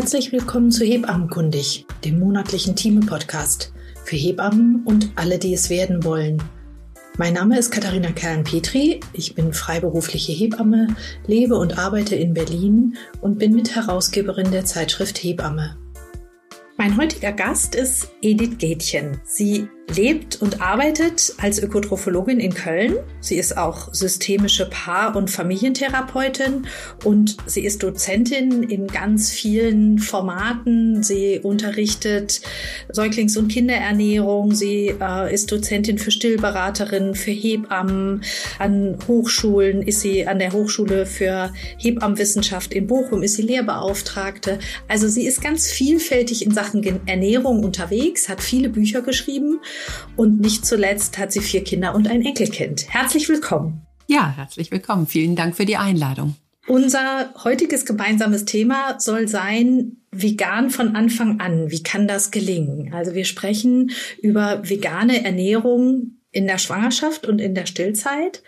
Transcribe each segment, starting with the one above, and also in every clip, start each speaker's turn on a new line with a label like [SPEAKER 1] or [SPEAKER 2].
[SPEAKER 1] Herzlich willkommen zu Hebammenkundig, dem monatlichen Team-Podcast für Hebammen und alle, die es werden wollen. Mein Name ist Katharina Kerlen-Petri. Ich bin freiberufliche Hebamme, lebe und arbeite in Berlin und bin Mitherausgeberin der Zeitschrift Hebamme. Mein heutiger Gast ist Edith Gätchen. Sie lebt und arbeitet als Ökotrophologin in Köln. Sie ist auch systemische Paar- und Familientherapeutin und sie ist Dozentin in ganz vielen Formaten. Sie unterrichtet Säuglings- und Kinderernährung. Sie äh, ist Dozentin für Stillberaterinnen, für Hebammen. An Hochschulen ist sie an der Hochschule für Hebammenwissenschaft in Bochum ist sie Lehrbeauftragte. Also sie ist ganz vielfältig in Sachen Ernährung unterwegs, hat viele Bücher geschrieben und nicht zuletzt hat sie vier Kinder und ein Enkelkind. Herzlich willkommen.
[SPEAKER 2] Ja, herzlich willkommen. Vielen Dank für die Einladung.
[SPEAKER 1] Unser heutiges gemeinsames Thema soll sein, vegan von Anfang an. Wie kann das gelingen? Also wir sprechen über vegane Ernährung in der Schwangerschaft und in der Stillzeit.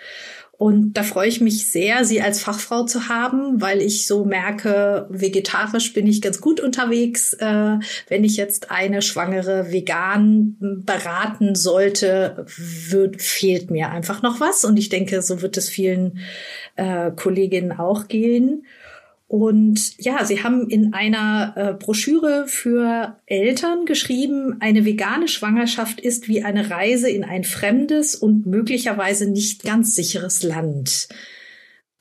[SPEAKER 1] Und da freue ich mich sehr, Sie als Fachfrau zu haben, weil ich so merke, vegetarisch bin ich ganz gut unterwegs. Äh, wenn ich jetzt eine Schwangere vegan beraten sollte, wird, fehlt mir einfach noch was. Und ich denke, so wird es vielen äh, Kolleginnen auch gehen. Und ja, sie haben in einer äh, Broschüre für Eltern geschrieben, eine vegane Schwangerschaft ist wie eine Reise in ein fremdes und möglicherweise nicht ganz sicheres Land.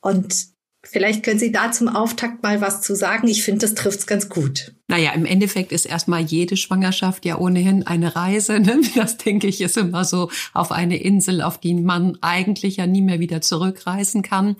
[SPEAKER 1] Und Vielleicht können Sie da zum Auftakt mal was zu sagen. Ich finde, das trifft's ganz gut.
[SPEAKER 2] Naja, im Endeffekt ist erstmal jede Schwangerschaft ja ohnehin eine Reise. Ne? Das denke ich ist immer so auf eine Insel, auf die man eigentlich ja nie mehr wieder zurückreisen kann.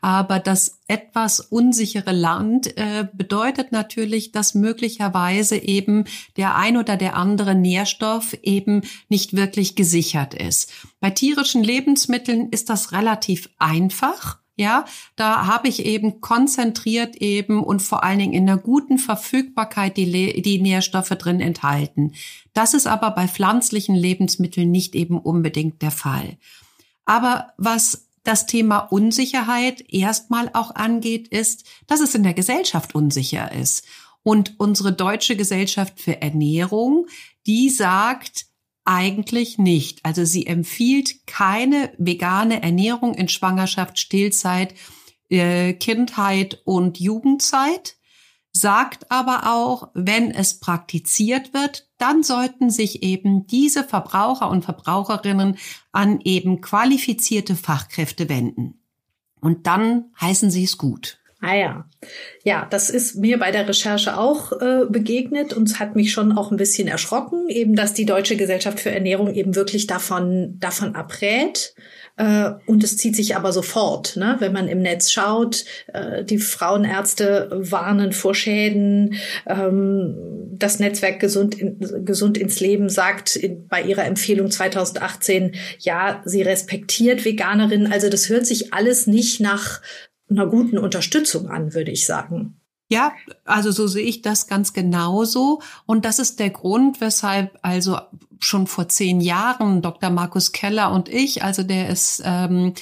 [SPEAKER 2] Aber das etwas unsichere Land äh, bedeutet natürlich, dass möglicherweise eben der ein oder der andere Nährstoff eben nicht wirklich gesichert ist. Bei tierischen Lebensmitteln ist das relativ einfach ja, da habe ich eben konzentriert eben und vor allen Dingen in einer guten Verfügbarkeit die, die Nährstoffe drin enthalten. Das ist aber bei pflanzlichen Lebensmitteln nicht eben unbedingt der Fall. Aber was das Thema Unsicherheit erstmal auch angeht, ist, dass es in der Gesellschaft unsicher ist. Und unsere deutsche Gesellschaft für Ernährung, die sagt, eigentlich nicht. Also sie empfiehlt keine vegane Ernährung in Schwangerschaft, Stillzeit, äh, Kindheit und Jugendzeit, sagt aber auch, wenn es praktiziert wird, dann sollten sich eben diese Verbraucher und Verbraucherinnen an eben qualifizierte Fachkräfte wenden. Und dann heißen sie es gut.
[SPEAKER 1] Ah ja. Ja, das ist mir bei der Recherche auch äh, begegnet und hat mich schon auch ein bisschen erschrocken, eben dass die Deutsche Gesellschaft für Ernährung eben wirklich davon, davon abrät. Äh, und es zieht sich aber sofort, ne? wenn man im Netz schaut. Äh, die Frauenärzte warnen vor Schäden. Ähm, das Netzwerk Gesund, Gesund ins Leben sagt bei ihrer Empfehlung 2018, ja, sie respektiert Veganerinnen. Also das hört sich alles nicht nach einer guten Unterstützung an, würde ich sagen.
[SPEAKER 2] Ja, also so sehe ich das ganz genauso. Und das ist der Grund, weshalb also schon vor zehn Jahren Dr. Markus Keller und ich, also der ist ähm,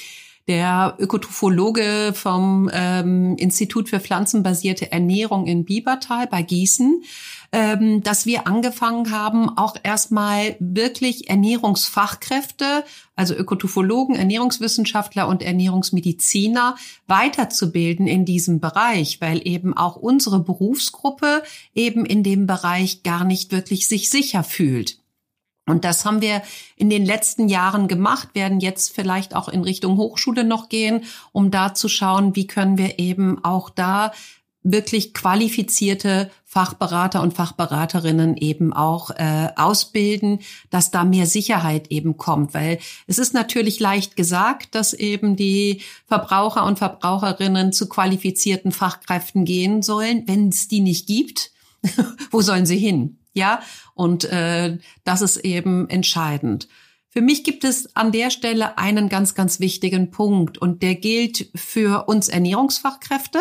[SPEAKER 2] der Ökotrophologe vom ähm, Institut für pflanzenbasierte Ernährung in Biebertal bei Gießen, ähm, dass wir angefangen haben, auch erstmal wirklich Ernährungsfachkräfte, also Ökotrophologen, Ernährungswissenschaftler und Ernährungsmediziner weiterzubilden in diesem Bereich, weil eben auch unsere Berufsgruppe eben in dem Bereich gar nicht wirklich sich sicher fühlt. Und das haben wir in den letzten Jahren gemacht, werden jetzt vielleicht auch in Richtung Hochschule noch gehen, um da zu schauen, wie können wir eben auch da wirklich qualifizierte Fachberater und Fachberaterinnen eben auch äh, ausbilden, dass da mehr Sicherheit eben kommt. Weil es ist natürlich leicht gesagt, dass eben die Verbraucher und Verbraucherinnen zu qualifizierten Fachkräften gehen sollen. Wenn es die nicht gibt, wo sollen sie hin? Ja, und äh, das ist eben entscheidend. Für mich gibt es an der Stelle einen ganz, ganz wichtigen Punkt und der gilt für uns Ernährungsfachkräfte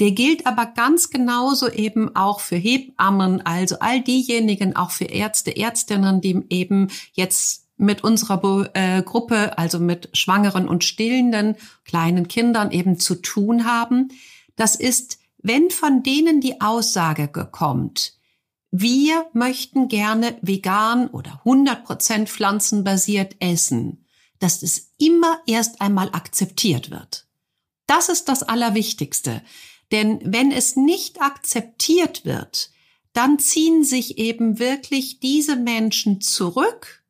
[SPEAKER 2] der gilt aber ganz genauso eben auch für Hebammen, also all diejenigen, auch für Ärzte, Ärztinnen, die eben jetzt mit unserer äh, Gruppe, also mit schwangeren und stillenden kleinen Kindern eben zu tun haben. Das ist wenn von denen die Aussage kommt, wir möchten gerne vegan oder 100% pflanzenbasiert essen, dass es immer erst einmal akzeptiert wird. Das ist das Allerwichtigste. Denn wenn es nicht akzeptiert wird, dann ziehen sich eben wirklich diese Menschen zurück,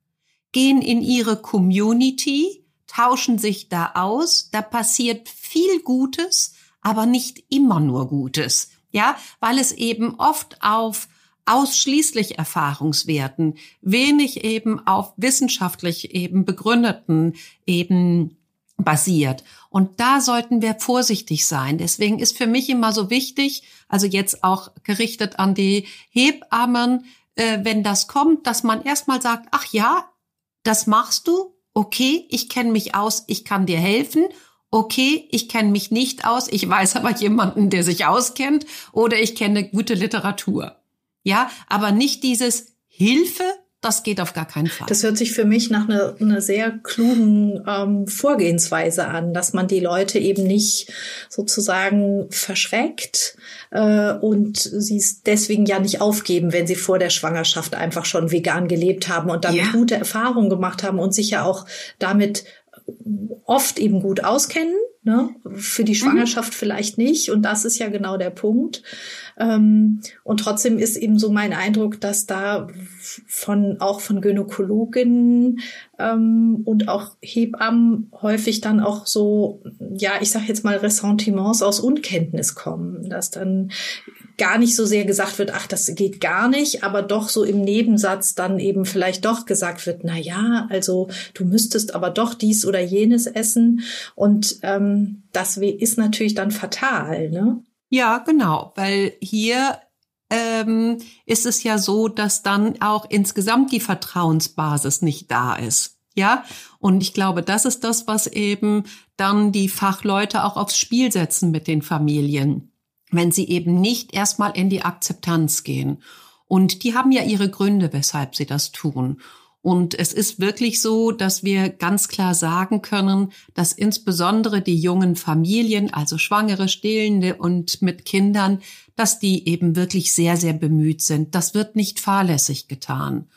[SPEAKER 2] gehen in ihre Community, tauschen sich da aus, da passiert viel Gutes, aber nicht immer nur Gutes. Ja, weil es eben oft auf ausschließlich Erfahrungswerten, wenig eben auf wissenschaftlich eben begründeten eben basiert. Und da sollten wir vorsichtig sein. Deswegen ist für mich immer so wichtig, also jetzt auch gerichtet an die Hebammen, äh, wenn das kommt, dass man erstmal sagt, ach ja, das machst du, okay, ich kenne mich aus, ich kann dir helfen okay, ich kenne mich nicht aus, ich weiß aber jemanden, der sich auskennt, oder ich kenne gute Literatur. Ja, aber nicht dieses Hilfe, das geht auf gar keinen Fall.
[SPEAKER 1] Das hört sich für mich nach einer, einer sehr klugen ähm, Vorgehensweise an, dass man die Leute eben nicht sozusagen verschreckt äh, und sie es deswegen ja nicht aufgeben, wenn sie vor der Schwangerschaft einfach schon vegan gelebt haben und damit ja. gute Erfahrungen gemacht haben und sich ja auch damit oft eben gut auskennen, ne? für die mhm. Schwangerschaft mhm. vielleicht nicht. Und das ist ja genau der Punkt. Ähm, und trotzdem ist eben so mein Eindruck, dass da von auch von Gynäkologinnen ähm, und auch Hebammen häufig dann auch so, ja, ich sag jetzt mal Ressentiments aus Unkenntnis kommen, dass dann gar nicht so sehr gesagt wird, ach, das geht gar nicht, aber doch so im Nebensatz dann eben vielleicht doch gesagt wird, na ja, also du müsstest aber doch dies oder jenes essen und ähm, das ist natürlich dann fatal, ne?
[SPEAKER 2] Ja, genau, weil hier ähm, ist es ja so, dass dann auch insgesamt die Vertrauensbasis nicht da ist. Ja, und ich glaube, das ist das, was eben dann die Fachleute auch aufs Spiel setzen mit den Familien wenn sie eben nicht erstmal in die Akzeptanz gehen. Und die haben ja ihre Gründe, weshalb sie das tun. Und es ist wirklich so, dass wir ganz klar sagen können, dass insbesondere die jungen Familien, also Schwangere, Stillende und mit Kindern, dass die eben wirklich sehr, sehr bemüht sind. Das wird nicht fahrlässig getan.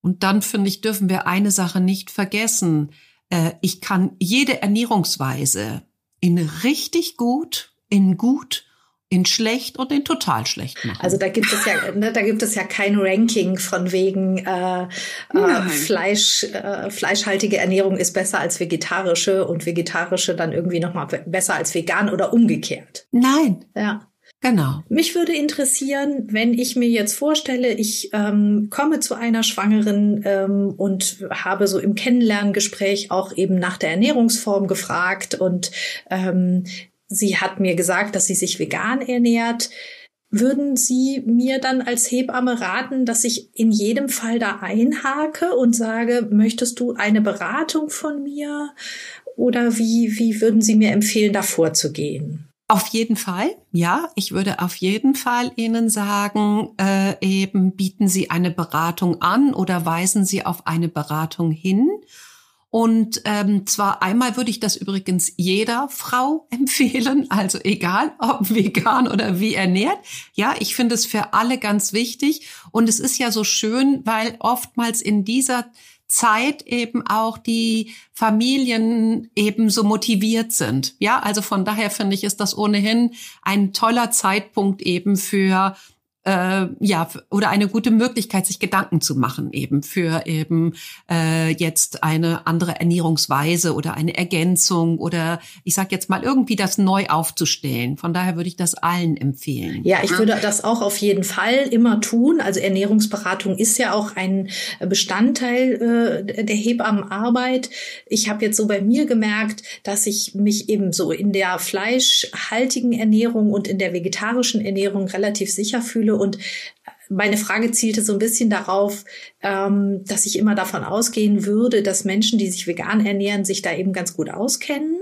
[SPEAKER 2] Und dann, finde ich, dürfen wir eine Sache nicht vergessen. Äh, ich kann jede Ernährungsweise in richtig gut, in gut in schlecht und in total schlecht machen.
[SPEAKER 1] Also da gibt es ja, ne, da gibt es ja kein Ranking von wegen äh, äh, Fleisch, äh, fleischhaltige Ernährung ist besser als vegetarische und vegetarische dann irgendwie noch mal besser als vegan oder umgekehrt.
[SPEAKER 2] Nein.
[SPEAKER 1] Ja.
[SPEAKER 2] Genau.
[SPEAKER 1] Mich würde interessieren, wenn ich mir jetzt vorstelle, ich ähm, komme zu einer Schwangeren ähm, und habe so im Kennenlerngespräch auch eben nach der Ernährungsform gefragt und ähm, sie hat mir gesagt, dass sie sich vegan ernährt. Würden Sie mir dann als Hebamme raten, dass ich in jedem Fall da einhake und sage, möchtest du eine Beratung von mir? Oder wie, wie würden Sie mir empfehlen, da vorzugehen?
[SPEAKER 2] Auf jeden Fall, ja. Ich würde auf jeden Fall Ihnen sagen, äh, eben bieten Sie eine Beratung an oder weisen Sie auf eine Beratung hin. Und ähm, zwar einmal würde ich das übrigens jeder Frau empfehlen, also egal ob vegan oder wie ernährt. Ja, ich finde es für alle ganz wichtig. Und es ist ja so schön, weil oftmals in dieser Zeit eben auch die Familien eben so motiviert sind. Ja, also von daher finde ich, ist das ohnehin ein toller Zeitpunkt eben für äh, ja oder eine gute Möglichkeit, sich Gedanken zu machen eben für eben äh, jetzt eine andere Ernährungsweise oder eine Ergänzung oder ich sag jetzt mal irgendwie das neu aufzustellen. Von daher würde ich das allen empfehlen.
[SPEAKER 1] Ja, ich würde das auch auf jeden Fall immer tun. Also Ernährungsberatung ist ja auch ein Bestandteil äh, der Hebammenarbeit. Ich habe jetzt so bei mir gemerkt, dass ich mich eben so in der fleischhaltigen Ernährung und in der vegetarischen Ernährung relativ sicher fühle Gefühle und meine Frage zielte so ein bisschen darauf, ähm, dass ich immer davon ausgehen würde, dass Menschen, die sich vegan ernähren, sich da eben ganz gut auskennen.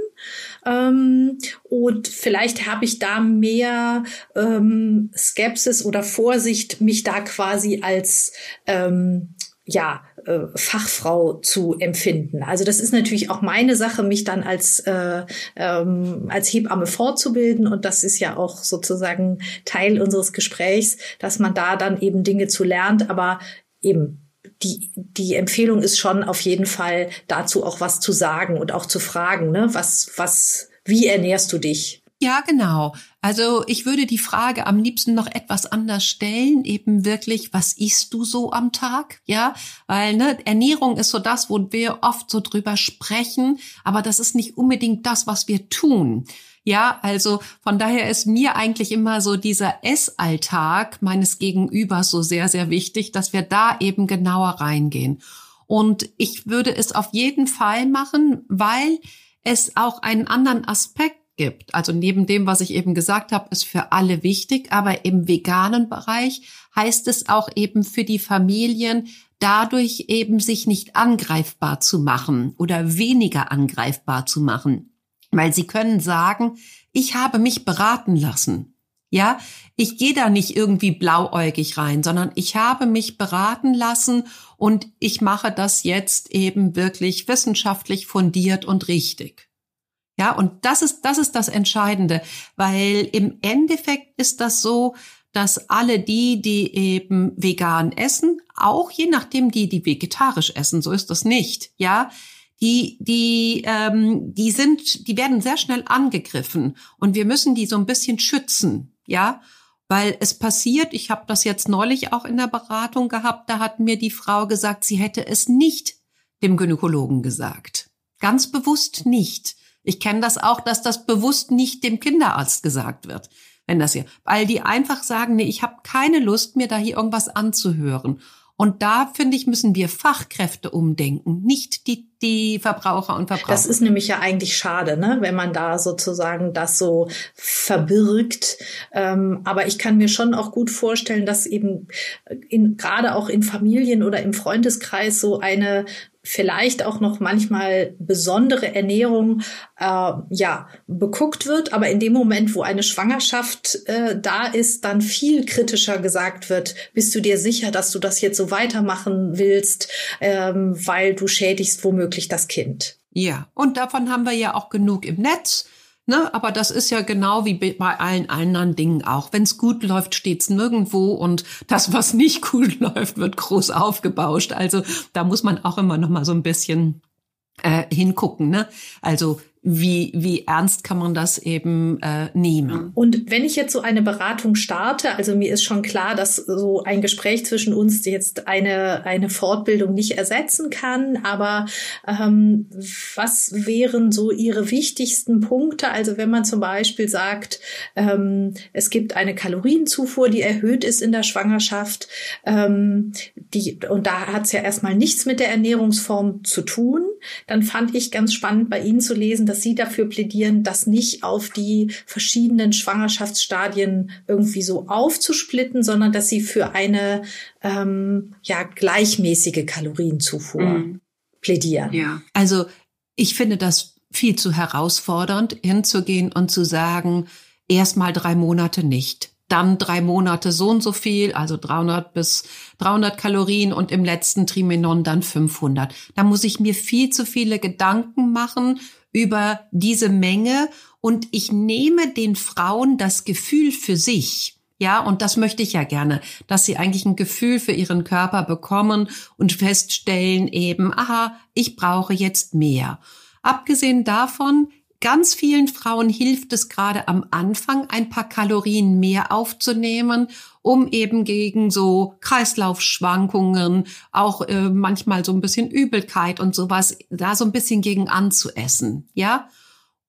[SPEAKER 1] Ähm, und vielleicht habe ich da mehr ähm, Skepsis oder Vorsicht, mich da quasi als ähm, ja, äh, Fachfrau zu empfinden. Also das ist natürlich auch meine Sache, mich dann als, äh, ähm, als Hebamme fortzubilden. Und das ist ja auch sozusagen Teil unseres Gesprächs, dass man da dann eben Dinge zu lernt. Aber eben die, die Empfehlung ist schon auf jeden Fall dazu auch was zu sagen und auch zu fragen, ne? Was, was, wie ernährst du dich?
[SPEAKER 2] Ja, genau. Also ich würde die Frage am liebsten noch etwas anders stellen, eben wirklich, was isst du so am Tag? Ja, weil ne, Ernährung ist so das, wo wir oft so drüber sprechen, aber das ist nicht unbedingt das, was wir tun. Ja, also von daher ist mir eigentlich immer so dieser Essalltag meines Gegenübers so sehr, sehr wichtig, dass wir da eben genauer reingehen. Und ich würde es auf jeden Fall machen, weil es auch einen anderen Aspekt gibt. Also neben dem, was ich eben gesagt habe, ist für alle wichtig, aber im veganen Bereich heißt es auch eben für die Familien, dadurch eben sich nicht angreifbar zu machen oder weniger angreifbar zu machen. Weil sie können sagen, ich habe mich beraten lassen. Ja, ich gehe da nicht irgendwie blauäugig rein, sondern ich habe mich beraten lassen und ich mache das jetzt eben wirklich wissenschaftlich fundiert und richtig. Ja, und das ist, das ist das Entscheidende, weil im Endeffekt ist das so, dass alle die, die eben vegan essen, auch je nachdem die, die vegetarisch essen, so ist das nicht, ja, die, die, ähm, die sind, die werden sehr schnell angegriffen und wir müssen die so ein bisschen schützen, ja, weil es passiert. Ich habe das jetzt neulich auch in der Beratung gehabt. Da hat mir die Frau gesagt, sie hätte es nicht dem Gynäkologen gesagt, ganz bewusst nicht. Ich kenne das auch, dass das bewusst nicht dem Kinderarzt gesagt wird, wenn das hier, weil die einfach sagen, nee, ich habe keine Lust, mir da hier irgendwas anzuhören. Und da, finde ich, müssen wir Fachkräfte umdenken, nicht die, die Verbraucher und Verbraucher.
[SPEAKER 1] Das ist nämlich ja eigentlich schade, ne? wenn man da sozusagen das so verbirgt. Ähm, aber ich kann mir schon auch gut vorstellen, dass eben in, gerade auch in Familien oder im Freundeskreis so eine vielleicht auch noch manchmal besondere Ernährung äh, ja beguckt wird, aber in dem Moment, wo eine Schwangerschaft äh, da ist, dann viel kritischer gesagt wird: Bist du dir sicher, dass du das jetzt so weitermachen willst, ähm, weil du schädigst womöglich das Kind?
[SPEAKER 2] Ja, und davon haben wir ja auch genug im Netz. Ne, aber das ist ja genau wie bei allen anderen Dingen auch. Wenn es gut läuft, steht's nirgendwo und das, was nicht gut läuft, wird groß aufgebauscht. Also da muss man auch immer noch mal so ein bisschen äh, hingucken. Ne? Also wie, wie ernst kann man das eben äh, nehmen.
[SPEAKER 1] Und wenn ich jetzt so eine Beratung starte, also mir ist schon klar, dass so ein Gespräch zwischen uns jetzt eine, eine Fortbildung nicht ersetzen kann, aber ähm, was wären so Ihre wichtigsten Punkte? Also wenn man zum Beispiel sagt, ähm, es gibt eine Kalorienzufuhr, die erhöht ist in der Schwangerschaft, ähm, die, und da hat es ja erstmal nichts mit der Ernährungsform zu tun, dann fand ich ganz spannend bei Ihnen zu lesen, dass Sie dafür plädieren, das nicht auf die verschiedenen Schwangerschaftsstadien irgendwie so aufzusplitten, sondern dass Sie für eine ähm, ja gleichmäßige Kalorienzufuhr mhm. plädieren.
[SPEAKER 2] Ja, also ich finde das viel zu herausfordernd, hinzugehen und zu sagen, erst mal drei Monate nicht dann drei Monate so und so viel, also 300 bis 300 Kalorien und im letzten Trimenon dann 500. Da muss ich mir viel zu viele Gedanken machen über diese Menge und ich nehme den Frauen das Gefühl für sich. Ja, und das möchte ich ja gerne, dass sie eigentlich ein Gefühl für ihren Körper bekommen und feststellen eben, aha, ich brauche jetzt mehr. Abgesehen davon, ganz vielen Frauen hilft es gerade am Anfang, ein paar Kalorien mehr aufzunehmen, um eben gegen so Kreislaufschwankungen, auch äh, manchmal so ein bisschen Übelkeit und sowas, da so ein bisschen gegen anzuessen, ja.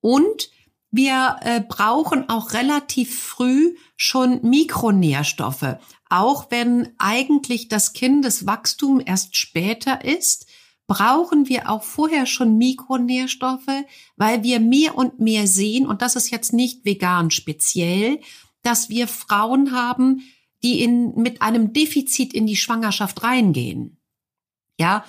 [SPEAKER 2] Und wir äh, brauchen auch relativ früh schon Mikronährstoffe, auch wenn eigentlich das Kindeswachstum erst später ist brauchen wir auch vorher schon Mikronährstoffe, weil wir mehr und mehr sehen, und das ist jetzt nicht vegan speziell, dass wir Frauen haben, die in, mit einem Defizit in die Schwangerschaft reingehen. Ja,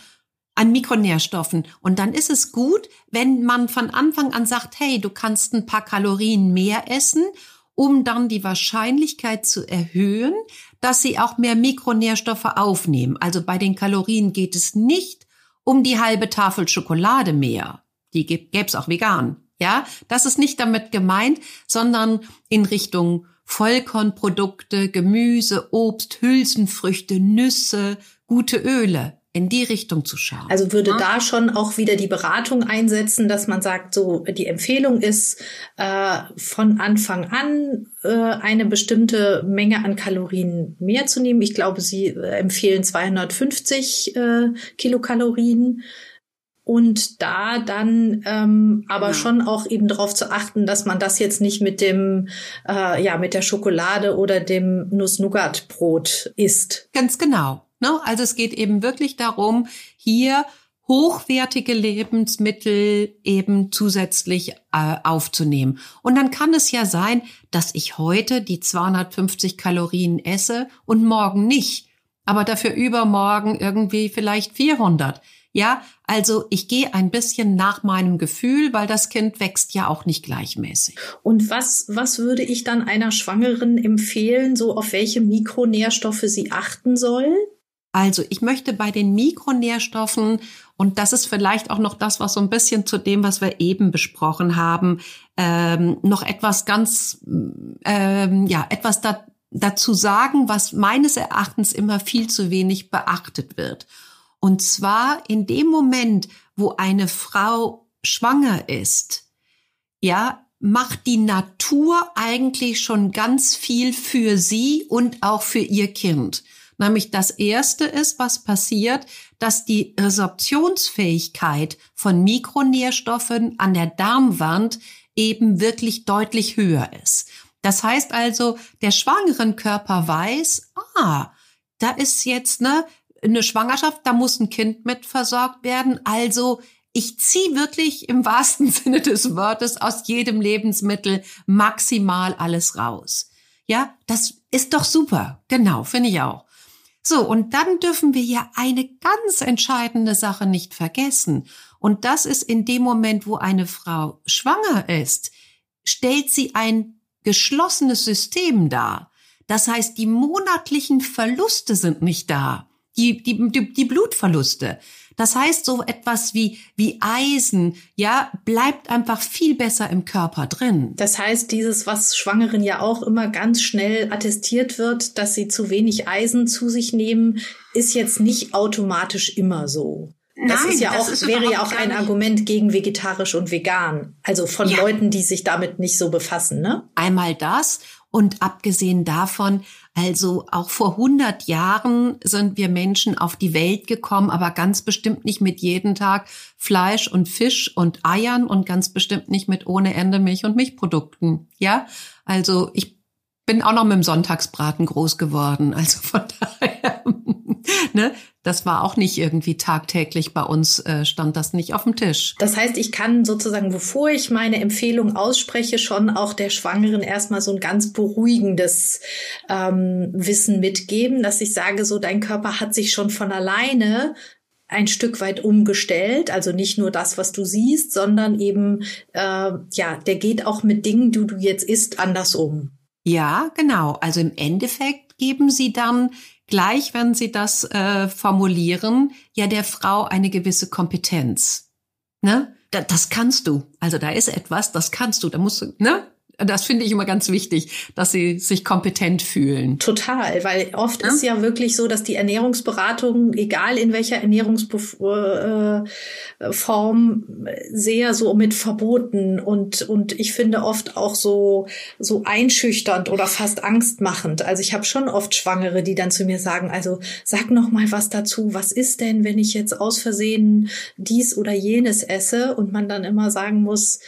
[SPEAKER 2] an Mikronährstoffen. Und dann ist es gut, wenn man von Anfang an sagt, hey, du kannst ein paar Kalorien mehr essen um dann die Wahrscheinlichkeit zu erhöhen, dass sie auch mehr Mikronährstoffe aufnehmen. Also bei den Kalorien geht es nicht um die halbe Tafel Schokolade mehr. Die gäbe es auch vegan. Ja, das ist nicht damit gemeint, sondern in Richtung Vollkornprodukte, Gemüse, Obst, Hülsenfrüchte, Nüsse, gute Öle in die Richtung zu schauen.
[SPEAKER 1] Also würde ja. da schon auch wieder die Beratung einsetzen, dass man sagt, so die Empfehlung ist äh, von Anfang an äh, eine bestimmte Menge an Kalorien mehr zu nehmen. Ich glaube, Sie äh, empfehlen 250 äh, Kilokalorien und da dann ähm, aber ja. schon auch eben darauf zu achten, dass man das jetzt nicht mit dem äh, ja mit der Schokolade oder dem Nuss-Nougat-Brot isst.
[SPEAKER 2] Ganz genau. Ne? Also es geht eben wirklich darum, hier hochwertige Lebensmittel eben zusätzlich äh, aufzunehmen. Und dann kann es ja sein, dass ich heute die 250 Kalorien esse und morgen nicht, aber dafür übermorgen irgendwie vielleicht 400. Ja, also ich gehe ein bisschen nach meinem Gefühl, weil das Kind wächst ja auch nicht gleichmäßig.
[SPEAKER 1] Und was, was würde ich dann einer Schwangeren empfehlen, so auf welche Mikronährstoffe sie achten soll?
[SPEAKER 2] Also ich möchte bei den Mikronährstoffen, und das ist vielleicht auch noch das, was so ein bisschen zu dem, was wir eben besprochen haben, ähm, noch etwas ganz, ähm, ja, etwas da, dazu sagen, was meines Erachtens immer viel zu wenig beachtet wird. Und zwar in dem Moment, wo eine Frau schwanger ist, ja, macht die Natur eigentlich schon ganz viel für sie und auch für ihr Kind. Nämlich das erste ist, was passiert, dass die Resorptionsfähigkeit von Mikronährstoffen an der Darmwand eben wirklich deutlich höher ist. Das heißt also, der schwangeren Körper weiß, ah, da ist jetzt ne, eine Schwangerschaft, da muss ein Kind mit versorgt werden. Also ich ziehe wirklich im wahrsten Sinne des Wortes aus jedem Lebensmittel maximal alles raus. Ja, das ist doch super. Genau, finde ich auch. So, und dann dürfen wir ja eine ganz entscheidende Sache nicht vergessen. Und das ist in dem Moment, wo eine Frau schwanger ist, stellt sie ein geschlossenes System dar. Das heißt, die monatlichen Verluste sind nicht da die, die, die, die Blutverluste. Das heißt, so etwas wie, wie Eisen, ja, bleibt einfach viel besser im Körper drin.
[SPEAKER 1] Das heißt, dieses, was Schwangeren ja auch immer ganz schnell attestiert wird, dass sie zu wenig Eisen zu sich nehmen, ist jetzt nicht automatisch immer so. Das Nein, ist ja auch, ist wäre ja auch ein Argument gegen vegetarisch und vegan. Also von ja. Leuten, die sich damit nicht so befassen, ne?
[SPEAKER 2] Einmal das und abgesehen davon, also auch vor 100 Jahren sind wir Menschen auf die Welt gekommen, aber ganz bestimmt nicht mit jeden Tag Fleisch und Fisch und Eiern und ganz bestimmt nicht mit ohne Ende Milch und Milchprodukten. Ja, also ich bin auch noch mit dem Sonntagsbraten groß geworden. Also von daher, ne, das war auch nicht irgendwie tagtäglich bei uns, äh, stand das nicht auf dem Tisch.
[SPEAKER 1] Das heißt, ich kann sozusagen, bevor ich meine Empfehlung ausspreche, schon auch der Schwangeren erstmal so ein ganz beruhigendes ähm, Wissen mitgeben, dass ich sage, so dein Körper hat sich schon von alleine ein Stück weit umgestellt. Also nicht nur das, was du siehst, sondern eben, äh, ja, der geht auch mit Dingen, die du jetzt isst, anders um.
[SPEAKER 2] Ja, genau. Also im Endeffekt geben sie dann gleich, wenn sie das äh, formulieren, ja der Frau eine gewisse Kompetenz. Ne? das kannst du. Also da ist etwas, das kannst du. Da musst du, ne? Das finde ich immer ganz wichtig, dass sie sich kompetent fühlen.
[SPEAKER 1] Total, weil oft ja? ist ja wirklich so, dass die Ernährungsberatung, egal in welcher Ernährungsform, äh, sehr so mit Verboten und und ich finde oft auch so so einschüchternd oder fast angstmachend. Also ich habe schon oft Schwangere, die dann zu mir sagen, also sag noch mal was dazu. Was ist denn, wenn ich jetzt aus Versehen dies oder jenes esse und man dann immer sagen muss,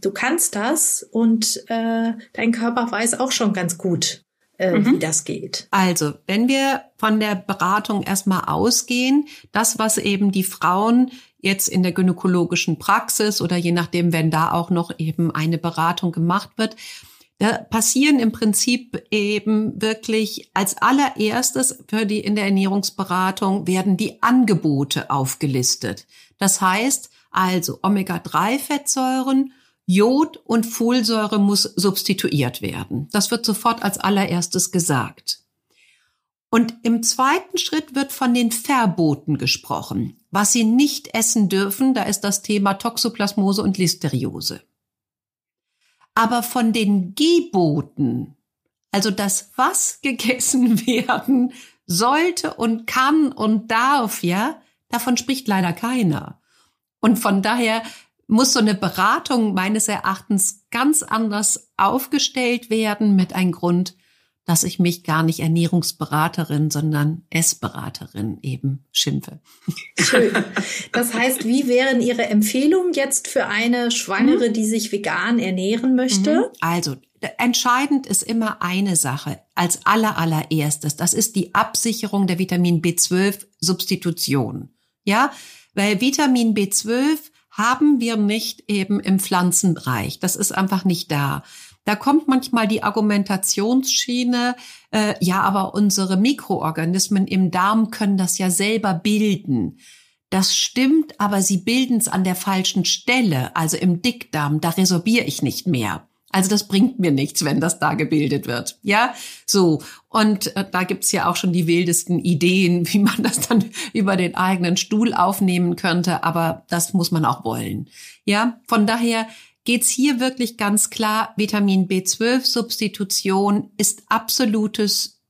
[SPEAKER 1] du kannst das und äh, dein Körper weiß auch schon ganz gut, äh, mhm. wie das geht.
[SPEAKER 2] Also, wenn wir von der Beratung erstmal ausgehen, das, was eben die Frauen jetzt in der gynäkologischen Praxis oder je nachdem, wenn da auch noch eben eine Beratung gemacht wird, da passieren im Prinzip eben wirklich als allererstes für die in der Ernährungsberatung werden die Angebote aufgelistet. Das heißt also Omega-3-Fettsäuren, Jod und Folsäure muss substituiert werden. Das wird sofort als allererstes gesagt. Und im zweiten Schritt wird von den Verboten gesprochen. Was Sie nicht essen dürfen, da ist das Thema Toxoplasmose und Listeriose. Aber von den Geboten, also das, was gegessen werden sollte und kann und darf, ja, davon spricht leider keiner. Und von daher muss so eine Beratung meines Erachtens ganz anders aufgestellt werden mit einem Grund, dass ich mich gar nicht Ernährungsberaterin, sondern Essberaterin eben schimpfe.
[SPEAKER 1] Schön. Das heißt, wie wären Ihre Empfehlungen jetzt für eine Schwangere, mhm. die sich vegan ernähren möchte? Mhm.
[SPEAKER 2] Also, entscheidend ist immer eine Sache als aller allererstes. Das ist die Absicherung der Vitamin B12 Substitution. Ja, weil Vitamin B12 haben wir nicht eben im Pflanzenbereich. Das ist einfach nicht da. Da kommt manchmal die Argumentationsschiene, äh, ja, aber unsere Mikroorganismen im Darm können das ja selber bilden. Das stimmt, aber sie bilden es an der falschen Stelle, also im Dickdarm, da resorbiere ich nicht mehr. Also das bringt mir nichts, wenn das da gebildet wird. Ja, so. Und äh, da gibt's ja auch schon die wildesten Ideen, wie man das dann über den eigenen Stuhl aufnehmen könnte. Aber das muss man auch wollen. Ja, von daher geht's hier wirklich ganz klar, Vitamin B12-Substitution ist absolutes,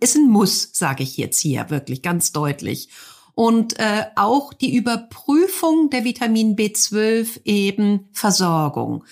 [SPEAKER 2] ist ein Muss, sage ich jetzt hier wirklich ganz deutlich. Und äh, auch die Überprüfung der Vitamin B12 eben Versorgung.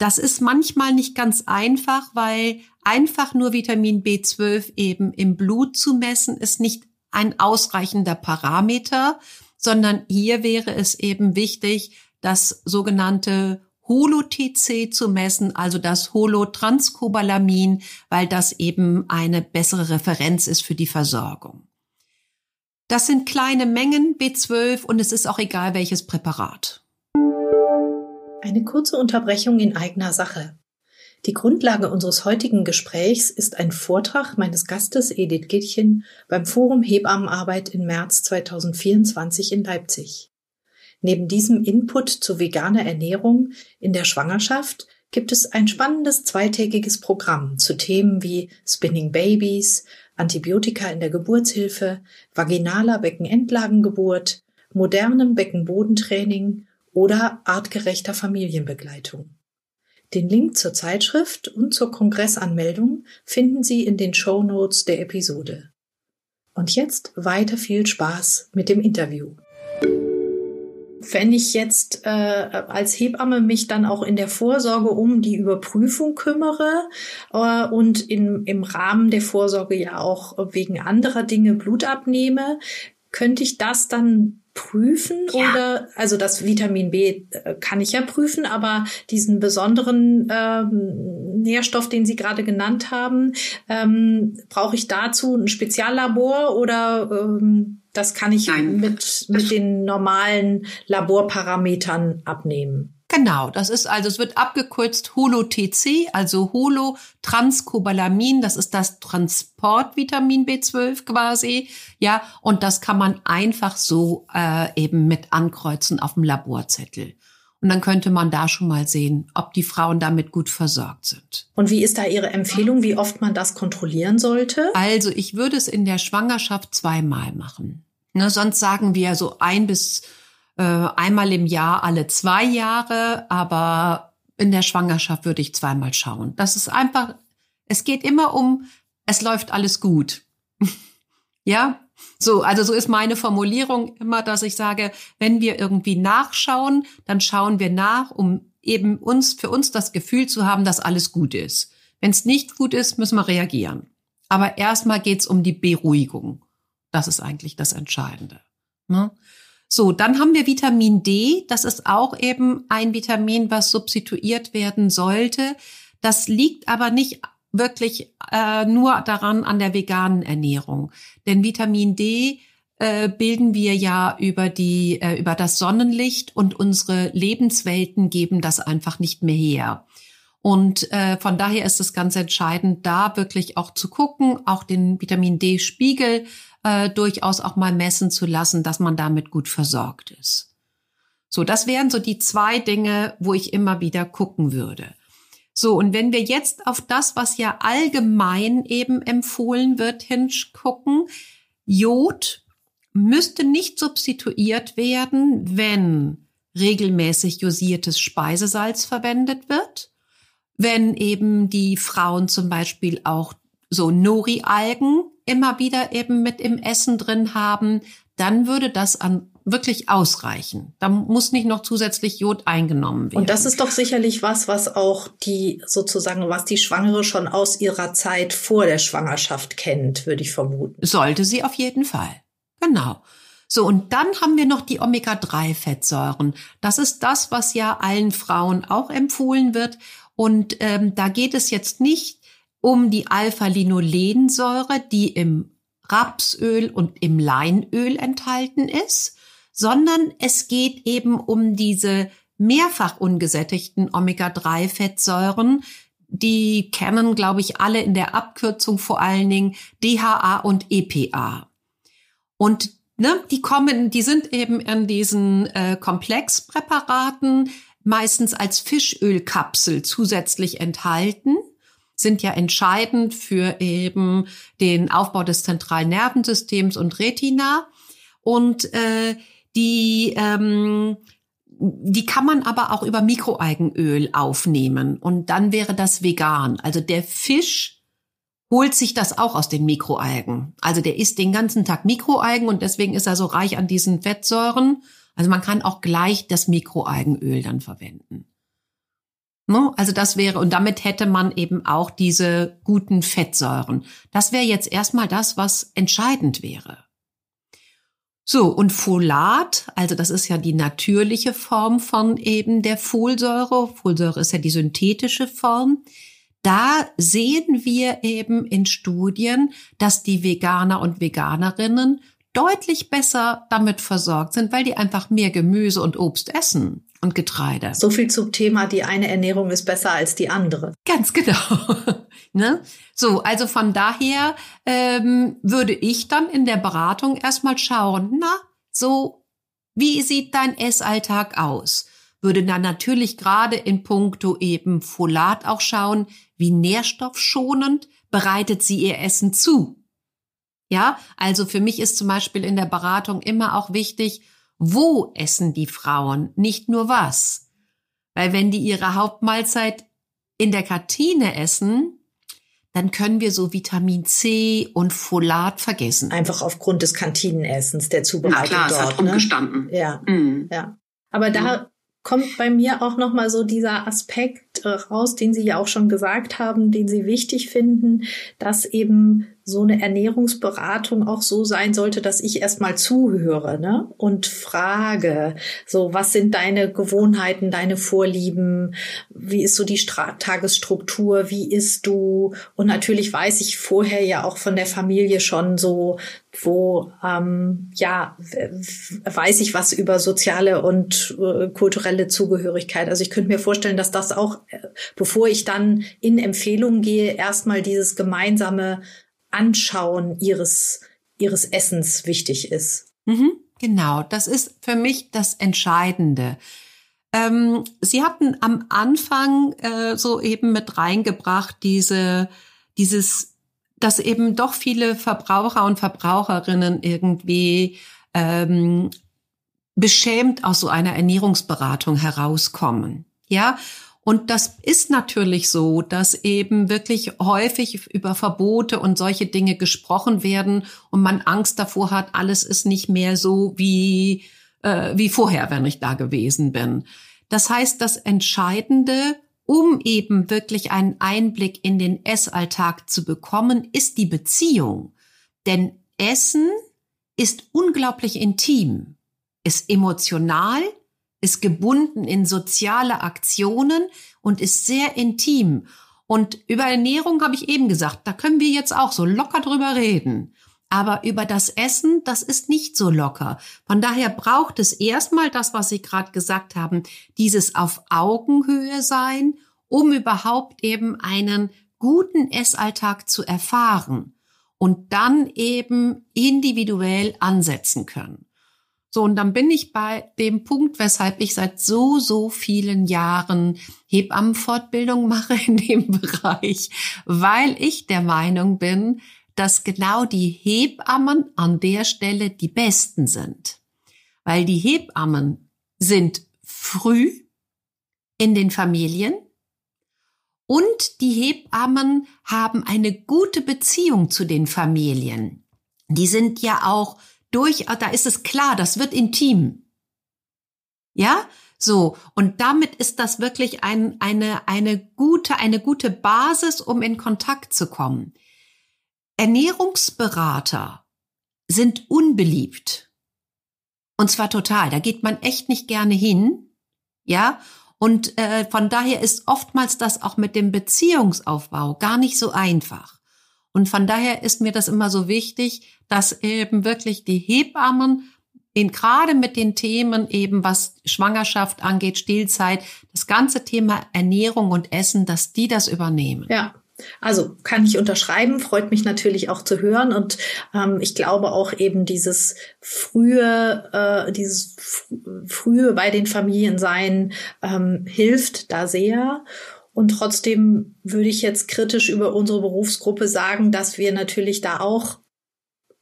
[SPEAKER 2] Das ist manchmal nicht ganz einfach, weil einfach nur Vitamin B12 eben im Blut zu messen, ist nicht ein ausreichender Parameter, sondern hier wäre es eben wichtig, das sogenannte Holo-TC zu messen, also das Holotranscobalamin, weil das eben eine bessere Referenz ist für die Versorgung. Das sind kleine Mengen B12 und es ist auch egal welches Präparat.
[SPEAKER 1] Eine kurze Unterbrechung in eigener Sache. Die Grundlage unseres heutigen Gesprächs ist ein Vortrag meines Gastes Edith Gittchen beim Forum Hebammenarbeit im März 2024 in Leipzig. Neben diesem Input zu veganer Ernährung in der Schwangerschaft gibt es ein spannendes zweitägiges Programm zu Themen wie Spinning Babies, Antibiotika in der Geburtshilfe, vaginaler Beckenendlagengeburt, modernem Beckenbodentraining oder artgerechter Familienbegleitung. Den Link zur Zeitschrift und zur Kongressanmeldung finden Sie in den Show Notes der Episode. Und jetzt weiter viel Spaß mit dem Interview. Wenn ich jetzt äh, als Hebamme mich dann auch in der Vorsorge um die Überprüfung kümmere äh, und in, im Rahmen der Vorsorge ja auch wegen anderer Dinge Blut abnehme, könnte ich das dann prüfen ja. oder also das Vitamin B äh, kann ich ja prüfen, aber diesen besonderen ähm, Nährstoff, den Sie gerade genannt haben, ähm, brauche ich dazu ein Speziallabor oder ähm, das kann ich Nein. mit mit den normalen Laborparametern abnehmen?
[SPEAKER 2] Genau, das ist also, es wird abgekürzt Holo-TC, also Holo-Transcobalamin, das ist das Transportvitamin B12 quasi, ja, und das kann man einfach so äh, eben mit ankreuzen auf dem Laborzettel. Und dann könnte man da schon mal sehen, ob die Frauen damit gut versorgt sind.
[SPEAKER 1] Und wie ist da Ihre Empfehlung, wie oft man das kontrollieren sollte?
[SPEAKER 2] Also ich würde es in der Schwangerschaft zweimal machen. Ne, sonst sagen wir so ein bis äh, einmal im Jahr alle zwei Jahre, aber in der Schwangerschaft würde ich zweimal schauen. Das ist einfach, es geht immer um, es läuft alles gut. ja, so, also so ist meine Formulierung immer, dass ich sage, wenn wir irgendwie nachschauen, dann schauen wir nach, um eben uns, für uns das Gefühl zu haben, dass alles gut ist. Wenn es nicht gut ist, müssen wir reagieren. Aber erstmal geht's um die Beruhigung. Das ist eigentlich das Entscheidende. Ne? So, dann haben wir Vitamin D. Das ist auch eben ein Vitamin, was substituiert werden sollte. Das liegt aber nicht wirklich äh, nur daran an der veganen Ernährung. Denn Vitamin D äh, bilden wir ja über die äh, über das Sonnenlicht und unsere Lebenswelten geben das einfach nicht mehr her. Und äh, von daher ist es ganz entscheidend, da wirklich auch zu gucken, auch den Vitamin D-Spiegel äh, durchaus auch mal messen zu lassen, dass man damit gut versorgt ist. So, das wären so die zwei Dinge, wo ich immer wieder gucken würde. So, und wenn wir jetzt auf das, was ja allgemein eben empfohlen wird, hingucken, Jod müsste nicht substituiert werden, wenn regelmäßig josiertes Speisesalz verwendet wird, wenn eben die Frauen zum Beispiel auch so Nori-Algen immer wieder eben mit im Essen drin haben, dann würde das an wirklich ausreichen. Da muss nicht noch zusätzlich Jod eingenommen werden.
[SPEAKER 1] Und das ist doch sicherlich was, was auch die sozusagen, was die Schwangere schon aus ihrer Zeit vor der Schwangerschaft kennt, würde ich vermuten.
[SPEAKER 2] Sollte sie auf jeden Fall. Genau. So, und dann haben wir noch die Omega-3-Fettsäuren. Das ist das, was ja allen Frauen auch empfohlen wird. Und ähm, da geht es jetzt nicht um die Alpha-Linolensäure, die im Rapsöl und im Leinöl enthalten ist, sondern es geht eben um diese mehrfach ungesättigten Omega-3-Fettsäuren, die kennen, glaube ich, alle in der Abkürzung vor allen Dingen DHA und EPA. Und ne, die kommen, die sind eben in diesen äh, Komplexpräparaten meistens als Fischölkapsel zusätzlich enthalten, sind ja entscheidend für eben den Aufbau des zentralen Nervensystems und Retina. Und äh, die ähm, die kann man aber auch über Mikroalgenöl aufnehmen und dann wäre das vegan. Also der Fisch holt sich das auch aus den Mikroalgen. Also der isst den ganzen Tag Mikroalgen und deswegen ist er so reich an diesen Fettsäuren. Also man kann auch gleich das Mikroalgenöl dann verwenden. No? Also das wäre, und damit hätte man eben auch diese guten Fettsäuren. Das wäre jetzt erstmal das, was entscheidend wäre. So, und Folat, also das ist ja die natürliche Form von eben der Folsäure. Folsäure ist ja die synthetische Form da sehen wir eben in Studien, dass die Veganer und Veganerinnen deutlich besser damit versorgt sind, weil die einfach mehr Gemüse und Obst essen und Getreide.
[SPEAKER 1] So viel zum Thema, die eine Ernährung ist besser als die andere.
[SPEAKER 2] Ganz genau. ne? So, also von daher ähm, würde ich dann in der Beratung erstmal schauen, na, so, wie sieht dein Essalltag aus? Würde dann natürlich gerade in puncto eben Folat auch schauen, wie nährstoffschonend bereitet sie ihr Essen zu. Ja, also für mich ist zum Beispiel in der Beratung immer auch wichtig, wo essen die Frauen, nicht nur was. Weil wenn die ihre Hauptmahlzeit in der Kantine essen, dann können wir so Vitamin C und Folat vergessen.
[SPEAKER 1] Einfach aufgrund des Kantinenessens, der Zubereitung
[SPEAKER 2] Na klar,
[SPEAKER 1] dort.
[SPEAKER 2] Es hat ne? gestanden.
[SPEAKER 1] Ja, mhm. ja. Aber da kommt bei mir auch noch mal so dieser Aspekt äh, raus, den Sie ja auch schon gesagt haben, den Sie wichtig finden, dass eben so eine Ernährungsberatung auch so sein sollte, dass ich erstmal zuhöre ne? und frage, so was sind deine Gewohnheiten, deine Vorlieben, wie ist so die Stra Tagesstruktur, wie isst du? Und natürlich weiß ich vorher ja auch von der Familie schon so, wo ähm, ja weiß ich was über soziale und äh, kulturelle Zugehörigkeit. Also ich könnte mir vorstellen, dass das auch, äh, bevor ich dann in Empfehlungen gehe, erstmal dieses gemeinsame Anschauen ihres, ihres Essens wichtig ist.
[SPEAKER 2] Mhm, genau, das ist für mich das Entscheidende. Ähm, Sie hatten am Anfang äh, so eben mit reingebracht, diese, dieses, dass eben doch viele Verbraucher und Verbraucherinnen irgendwie ähm, beschämt aus so einer Ernährungsberatung herauskommen. Ja, und das ist natürlich so, dass eben wirklich häufig über Verbote und solche Dinge gesprochen werden und man Angst davor hat, alles ist nicht mehr so wie, äh, wie vorher, wenn ich da gewesen bin. Das heißt, das Entscheidende, um eben wirklich einen Einblick in den Essalltag zu bekommen, ist die Beziehung. Denn Essen ist unglaublich intim, ist emotional ist gebunden in soziale Aktionen und ist sehr intim. Und über Ernährung habe ich eben gesagt, da können wir jetzt auch so locker drüber reden. Aber über das Essen, das ist nicht so locker. Von daher braucht es erstmal das, was Sie gerade gesagt haben, dieses auf Augenhöhe sein, um überhaupt eben einen guten Essalltag zu erfahren und dann eben individuell ansetzen können. So, und dann bin ich bei dem Punkt, weshalb ich seit so, so vielen Jahren Hebammenfortbildung mache in dem Bereich, weil ich der Meinung bin, dass genau die Hebammen an der Stelle die besten sind. Weil die Hebammen sind früh in den Familien und die Hebammen haben eine gute Beziehung zu den Familien. Die sind ja auch durch, da ist es klar, das wird intim. Ja, so. Und damit ist das wirklich ein, eine, eine gute, eine gute Basis, um in Kontakt zu kommen. Ernährungsberater sind unbeliebt. Und zwar total. Da geht man echt nicht gerne hin. Ja. Und äh, von daher ist oftmals das auch mit dem Beziehungsaufbau gar nicht so einfach. Und von daher ist mir das immer so wichtig, dass eben wirklich die Hebammen in gerade mit den Themen eben was Schwangerschaft angeht, Stillzeit, das ganze Thema Ernährung und Essen, dass die das übernehmen.
[SPEAKER 1] Ja, also kann ich unterschreiben, freut mich natürlich auch zu hören und ähm, ich glaube auch eben dieses frühe, äh, dieses frühe bei den Familien sein ähm, hilft da sehr. Und trotzdem würde ich jetzt kritisch über unsere Berufsgruppe sagen, dass wir natürlich da auch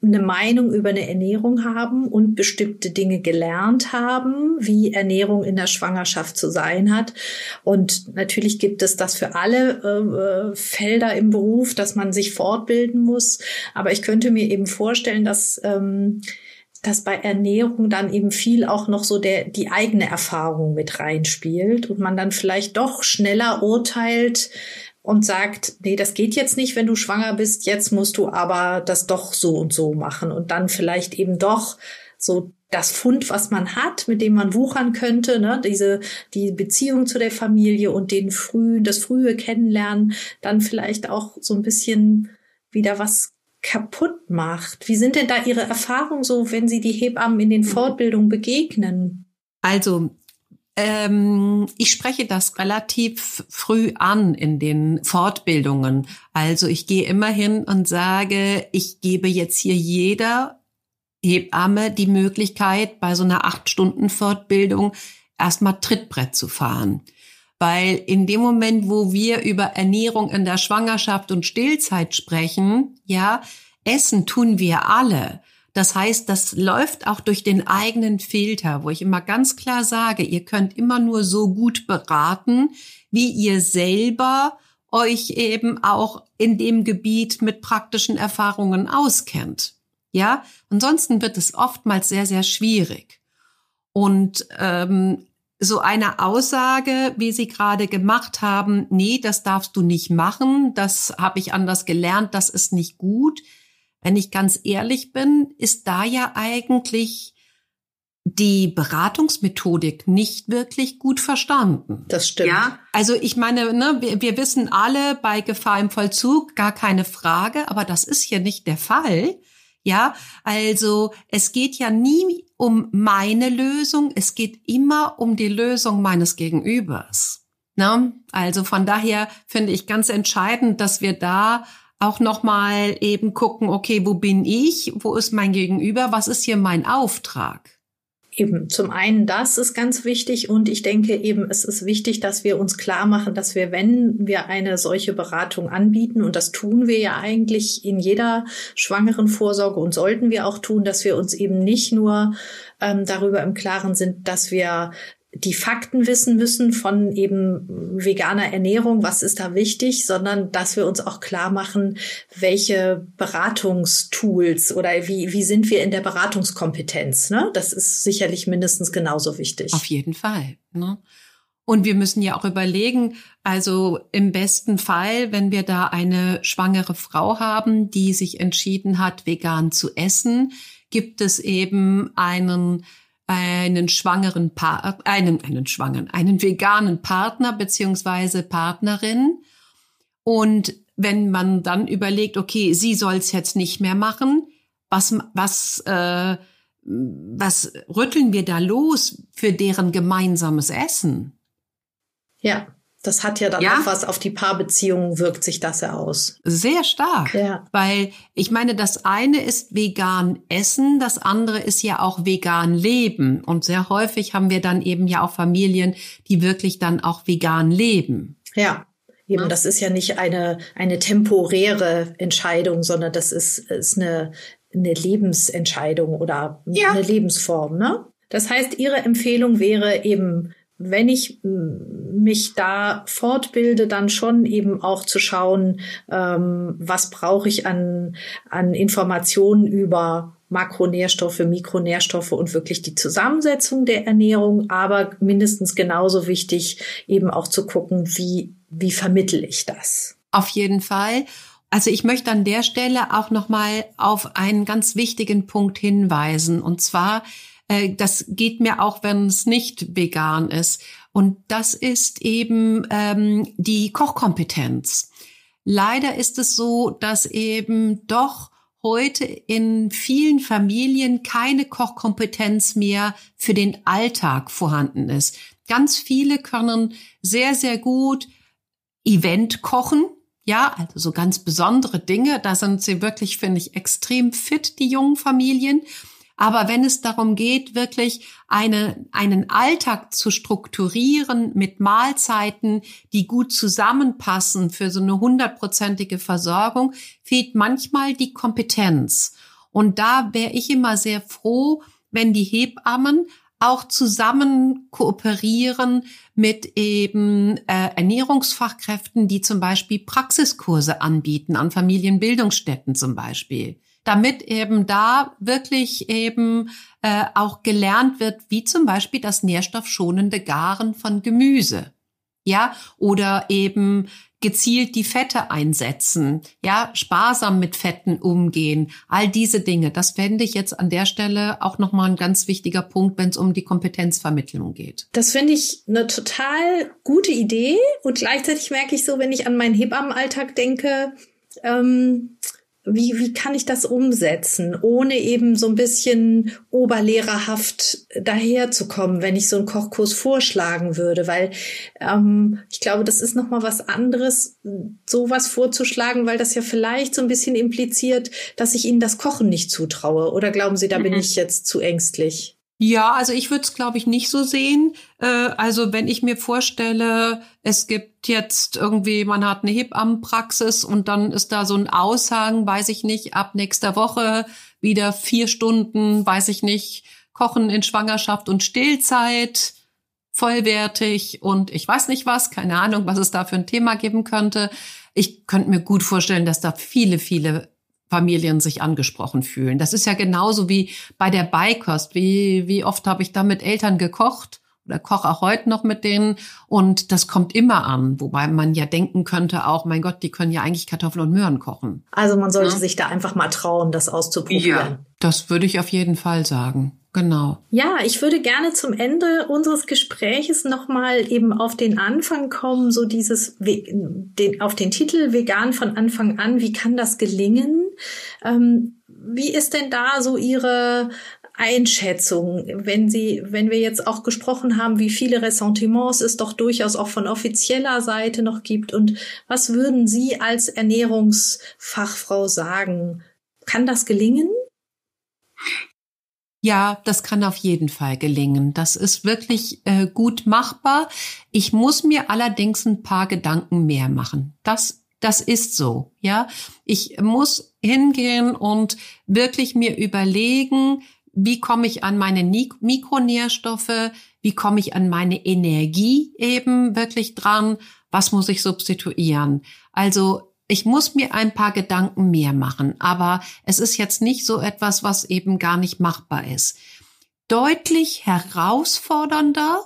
[SPEAKER 1] eine Meinung über eine Ernährung haben und bestimmte Dinge gelernt haben, wie Ernährung in der Schwangerschaft zu sein hat. Und natürlich gibt es das für alle äh, Felder im Beruf, dass man sich fortbilden muss. Aber ich könnte mir eben vorstellen, dass ähm, dass bei Ernährung dann eben viel auch noch so der, die eigene Erfahrung mit reinspielt und man dann vielleicht doch schneller urteilt, und sagt, nee, das geht jetzt nicht, wenn du schwanger bist, jetzt musst du aber das doch so und so machen und dann vielleicht eben doch so das Fund, was man hat, mit dem man wuchern könnte, ne, diese die Beziehung zu der Familie und den frühen, das frühe Kennenlernen, dann vielleicht auch so ein bisschen wieder was kaputt macht. Wie sind denn da Ihre Erfahrungen so, wenn Sie die Hebammen in den Fortbildungen begegnen?
[SPEAKER 2] Also ähm, ich spreche das relativ früh an in den Fortbildungen. Also ich gehe immer hin und sage, ich gebe jetzt hier jeder Hebamme die Möglichkeit, bei so einer acht Stunden Fortbildung erstmal Trittbrett zu fahren. Weil in dem Moment, wo wir über Ernährung in der Schwangerschaft und Stillzeit sprechen, ja, essen tun wir alle. Das heißt, das läuft auch durch den eigenen Filter, wo ich immer ganz klar sage, ihr könnt immer nur so gut beraten, wie ihr selber euch eben auch in dem Gebiet mit praktischen Erfahrungen auskennt. Ja, ansonsten wird es oftmals sehr, sehr schwierig. Und ähm, so eine Aussage, wie Sie gerade gemacht haben, nee, das darfst du nicht machen, das habe ich anders gelernt, das ist nicht gut wenn ich ganz ehrlich bin, ist da ja eigentlich die Beratungsmethodik nicht wirklich gut verstanden.
[SPEAKER 1] Das stimmt. Ja,
[SPEAKER 2] also ich meine, ne, wir, wir wissen alle bei Gefahr im Vollzug, gar keine Frage, aber das ist hier nicht der Fall. Ja, also es geht ja nie um meine Lösung, es geht immer um die Lösung meines Gegenübers. Ne? Also von daher finde ich ganz entscheidend, dass wir da auch nochmal eben gucken, okay, wo bin ich? Wo ist mein Gegenüber? Was ist hier mein Auftrag?
[SPEAKER 1] Eben, zum einen das ist ganz wichtig und ich denke eben, es ist wichtig, dass wir uns klar machen, dass wir, wenn wir eine solche Beratung anbieten, und das tun wir ja eigentlich in jeder schwangeren Vorsorge und sollten wir auch tun, dass wir uns eben nicht nur ähm, darüber im Klaren sind, dass wir die Fakten wissen müssen von eben veganer Ernährung, was ist da wichtig, sondern dass wir uns auch klar machen, welche Beratungstools oder wie, wie sind wir in der Beratungskompetenz. Ne? Das ist sicherlich mindestens genauso wichtig.
[SPEAKER 2] Auf jeden Fall. Ne? Und wir müssen ja auch überlegen, also im besten Fall, wenn wir da eine schwangere Frau haben, die sich entschieden hat, vegan zu essen, gibt es eben einen einen schwangeren pa einen, einen schwangeren, einen veganen Partner beziehungsweise Partnerin. Und wenn man dann überlegt, okay, sie soll es jetzt nicht mehr machen, was, was, äh, was rütteln wir da los für deren gemeinsames Essen?
[SPEAKER 1] Ja. Das hat ja dann ja. auch was auf die Paarbeziehungen, wirkt sich das ja aus.
[SPEAKER 2] Sehr stark. Ja. Weil ich meine, das eine ist vegan essen, das andere ist ja auch vegan leben. Und sehr häufig haben wir dann eben ja auch Familien, die wirklich dann auch vegan leben.
[SPEAKER 1] Ja. Eben, das ist ja nicht eine, eine temporäre Entscheidung, sondern das ist, ist eine, eine Lebensentscheidung oder ja. eine Lebensform, ne? Das heißt, Ihre Empfehlung wäre eben, wenn ich mich da fortbilde, dann schon eben auch zu schauen, ähm, was brauche ich an, an Informationen über Makronährstoffe, Mikronährstoffe und wirklich die Zusammensetzung der Ernährung, aber mindestens genauso wichtig eben auch zu gucken, wie, wie vermittel ich das.
[SPEAKER 2] Auf jeden Fall. Also ich möchte an der Stelle auch nochmal auf einen ganz wichtigen Punkt hinweisen. Und zwar, äh, das geht mir auch, wenn es nicht vegan ist. Und das ist eben ähm, die Kochkompetenz. Leider ist es so, dass eben doch heute in vielen Familien keine Kochkompetenz mehr für den Alltag vorhanden ist. Ganz viele können sehr, sehr gut Event kochen. Ja, also so ganz besondere Dinge. Da sind sie wirklich, finde ich, extrem fit, die jungen Familien. Aber wenn es darum geht, wirklich eine, einen Alltag zu strukturieren mit Mahlzeiten, die gut zusammenpassen für so eine hundertprozentige Versorgung, fehlt manchmal die Kompetenz. Und da wäre ich immer sehr froh, wenn die Hebammen auch zusammen kooperieren mit eben äh, Ernährungsfachkräften, die zum Beispiel Praxiskurse anbieten an Familienbildungsstätten zum Beispiel damit eben da wirklich eben äh, auch gelernt wird, wie zum Beispiel das nährstoffschonende Garen von Gemüse. Ja, oder eben gezielt die Fette einsetzen, ja, sparsam mit Fetten umgehen, all diese Dinge. Das fände ich jetzt an der Stelle auch nochmal ein ganz wichtiger Punkt, wenn es um die Kompetenzvermittlung geht.
[SPEAKER 1] Das finde ich eine total gute Idee und gleichzeitig merke ich so, wenn ich an meinen Hebammenalltag denke, ähm, wie, wie kann ich das umsetzen, ohne eben so ein bisschen oberlehrerhaft daherzukommen, wenn ich so einen Kochkurs vorschlagen würde, weil ähm, ich glaube, das ist noch mal was anderes, sowas vorzuschlagen, weil das ja vielleicht so ein bisschen impliziert, dass ich Ihnen das Kochen nicht zutraue. Oder glauben Sie, da mhm. bin ich jetzt zu ängstlich?
[SPEAKER 2] Ja, also ich würde es, glaube ich, nicht so sehen. Äh, also wenn ich mir vorstelle, es gibt jetzt irgendwie, man hat eine Hebammenpraxis und dann ist da so ein Aushang, weiß ich nicht, ab nächster Woche wieder vier Stunden, weiß ich nicht, Kochen in Schwangerschaft und Stillzeit, vollwertig und ich weiß nicht was, keine Ahnung, was es da für ein Thema geben könnte. Ich könnte mir gut vorstellen, dass da viele, viele Familien sich angesprochen fühlen. Das ist ja genauso wie bei der Beikost. Wie, wie oft habe ich da mit Eltern gekocht oder koche auch heute noch mit denen und das kommt immer an, wobei man ja denken könnte auch, mein Gott, die können ja eigentlich Kartoffeln und Möhren kochen.
[SPEAKER 1] Also man sollte ja. sich da einfach mal trauen, das auszuprobieren. Ja,
[SPEAKER 2] das würde ich auf jeden Fall sagen. Genau.
[SPEAKER 1] Ja, ich würde gerne zum Ende unseres Gespräches nochmal eben auf den Anfang kommen, so dieses, den, auf den Titel Vegan von Anfang an. Wie kann das gelingen? Ähm, wie ist denn da so Ihre Einschätzung, wenn Sie, wenn wir jetzt auch gesprochen haben, wie viele Ressentiments es doch durchaus auch von offizieller Seite noch gibt und was würden Sie als Ernährungsfachfrau sagen? Kann das gelingen?
[SPEAKER 2] Ja, das kann auf jeden Fall gelingen. Das ist wirklich äh, gut machbar. Ich muss mir allerdings ein paar Gedanken mehr machen. Das das ist so, ja. Ich muss hingehen und wirklich mir überlegen, wie komme ich an meine Mikronährstoffe, wie komme ich an meine Energie eben wirklich dran, was muss ich substituieren. Also ich muss mir ein paar Gedanken mehr machen, aber es ist jetzt nicht so etwas, was eben gar nicht machbar ist. Deutlich herausfordernder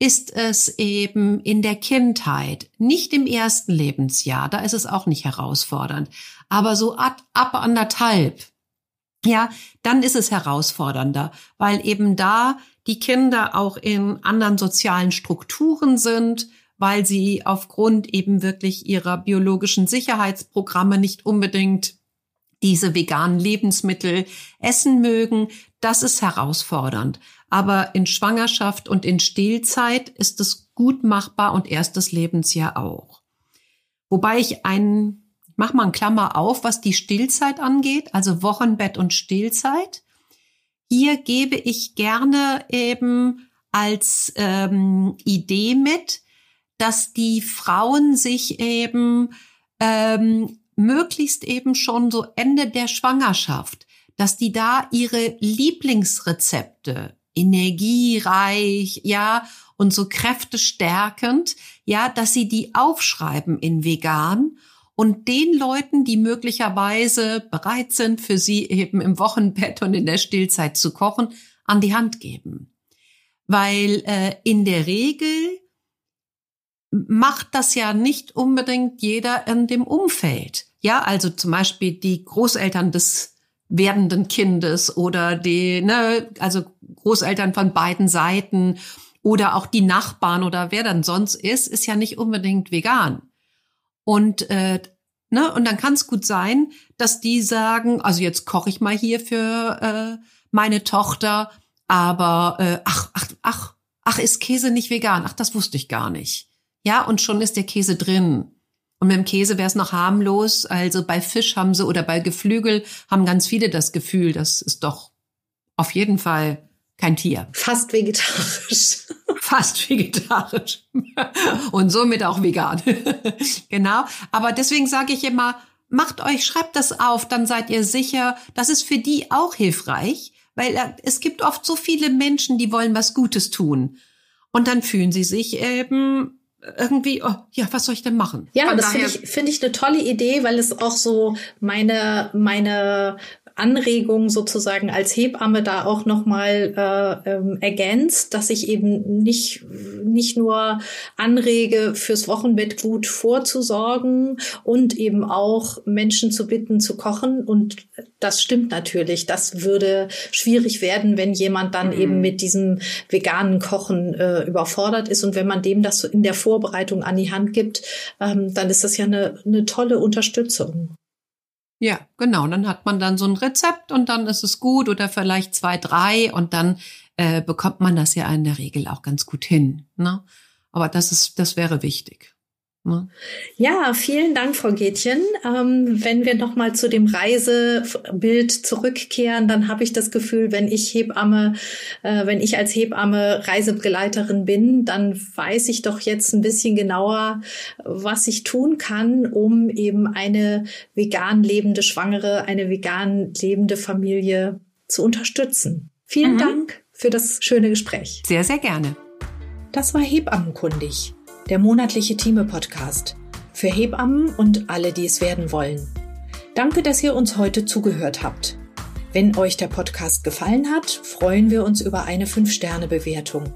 [SPEAKER 2] ist es eben in der Kindheit, nicht im ersten Lebensjahr, da ist es auch nicht herausfordernd, aber so ab, ab anderthalb, ja, dann ist es herausfordernder, weil eben da die Kinder auch in anderen sozialen Strukturen sind, weil sie aufgrund eben wirklich ihrer biologischen Sicherheitsprogramme nicht unbedingt diese veganen Lebensmittel essen mögen. Das ist herausfordernd. Aber in Schwangerschaft und in Stillzeit ist es gut machbar und erstes Lebensjahr auch. Wobei ich einen, mach mal einen Klammer auf, was die Stillzeit angeht, also Wochenbett und Stillzeit. Hier gebe ich gerne eben als ähm, Idee mit, dass die Frauen sich eben ähm, möglichst eben schon so Ende der Schwangerschaft, dass die da ihre Lieblingsrezepte energiereich, ja, und so kräftestärkend, ja, dass sie die aufschreiben in vegan und den Leuten, die möglicherweise bereit sind, für sie eben im Wochenbett und in der Stillzeit zu kochen, an die Hand geben. Weil äh, in der Regel macht das ja nicht unbedingt jeder in dem Umfeld. Ja, also zum Beispiel die Großeltern des werdenden Kindes oder die, ne, also Großeltern von beiden Seiten oder auch die Nachbarn oder wer dann sonst ist, ist ja nicht unbedingt vegan. Und äh, ne, und dann kann es gut sein, dass die sagen, also jetzt koche ich mal hier für äh, meine Tochter, aber äh, ach, ach, ach, ach, ist Käse nicht vegan? Ach, das wusste ich gar nicht. Ja, und schon ist der Käse drin. Und mit dem Käse wäre es noch harmlos. Also bei Fisch haben sie oder bei Geflügel haben ganz viele das Gefühl, das ist doch auf jeden Fall kein Tier.
[SPEAKER 1] Fast vegetarisch.
[SPEAKER 2] Fast vegetarisch. Und somit auch vegan. genau. Aber deswegen sage ich immer, macht euch, schreibt das auf, dann seid ihr sicher. Das ist für die auch hilfreich, weil äh, es gibt oft so viele Menschen, die wollen was Gutes tun. Und dann fühlen sie sich eben irgendwie, oh, ja, was soll ich denn machen?
[SPEAKER 1] Ja, Von das finde ich, finde ich eine tolle Idee, weil es auch so meine, meine Anregung sozusagen als Hebamme da auch nochmal äh, ähm, ergänzt, dass ich eben nicht, nicht nur anrege, fürs Wochenbett gut vorzusorgen und eben auch Menschen zu bitten, zu kochen. Und das stimmt natürlich. Das würde schwierig werden, wenn jemand dann mhm. eben mit diesem veganen Kochen äh, überfordert ist. Und wenn man dem das so in der Vorbereitung an die Hand gibt, ähm, dann ist das ja eine, eine tolle Unterstützung.
[SPEAKER 2] Ja, genau. Dann hat man dann so ein Rezept und dann ist es gut oder vielleicht zwei, drei und dann äh, bekommt man das ja in der Regel auch ganz gut hin. Ne? Aber das ist, das wäre wichtig.
[SPEAKER 1] Ne? Ja, vielen Dank, Frau Gätchen. Ähm, wenn wir noch mal zu dem Reisebild zurückkehren, dann habe ich das Gefühl, wenn ich Hebamme, äh, wenn ich als Hebamme Reisebegleiterin bin, dann weiß ich doch jetzt ein bisschen genauer, was ich tun kann, um eben eine vegan lebende Schwangere, eine vegan lebende Familie zu unterstützen. Vielen mhm. Dank für das schöne Gespräch.
[SPEAKER 2] Sehr, sehr gerne.
[SPEAKER 1] Das war Hebammenkundig der monatliche Thieme-Podcast für Hebammen und alle, die es werden wollen. Danke, dass ihr uns heute zugehört habt. Wenn euch der Podcast gefallen hat, freuen wir uns über eine 5-Sterne-Bewertung.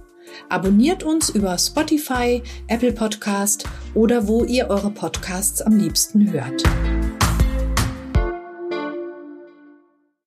[SPEAKER 1] Abonniert uns über Spotify, Apple Podcast oder wo ihr eure Podcasts am liebsten hört.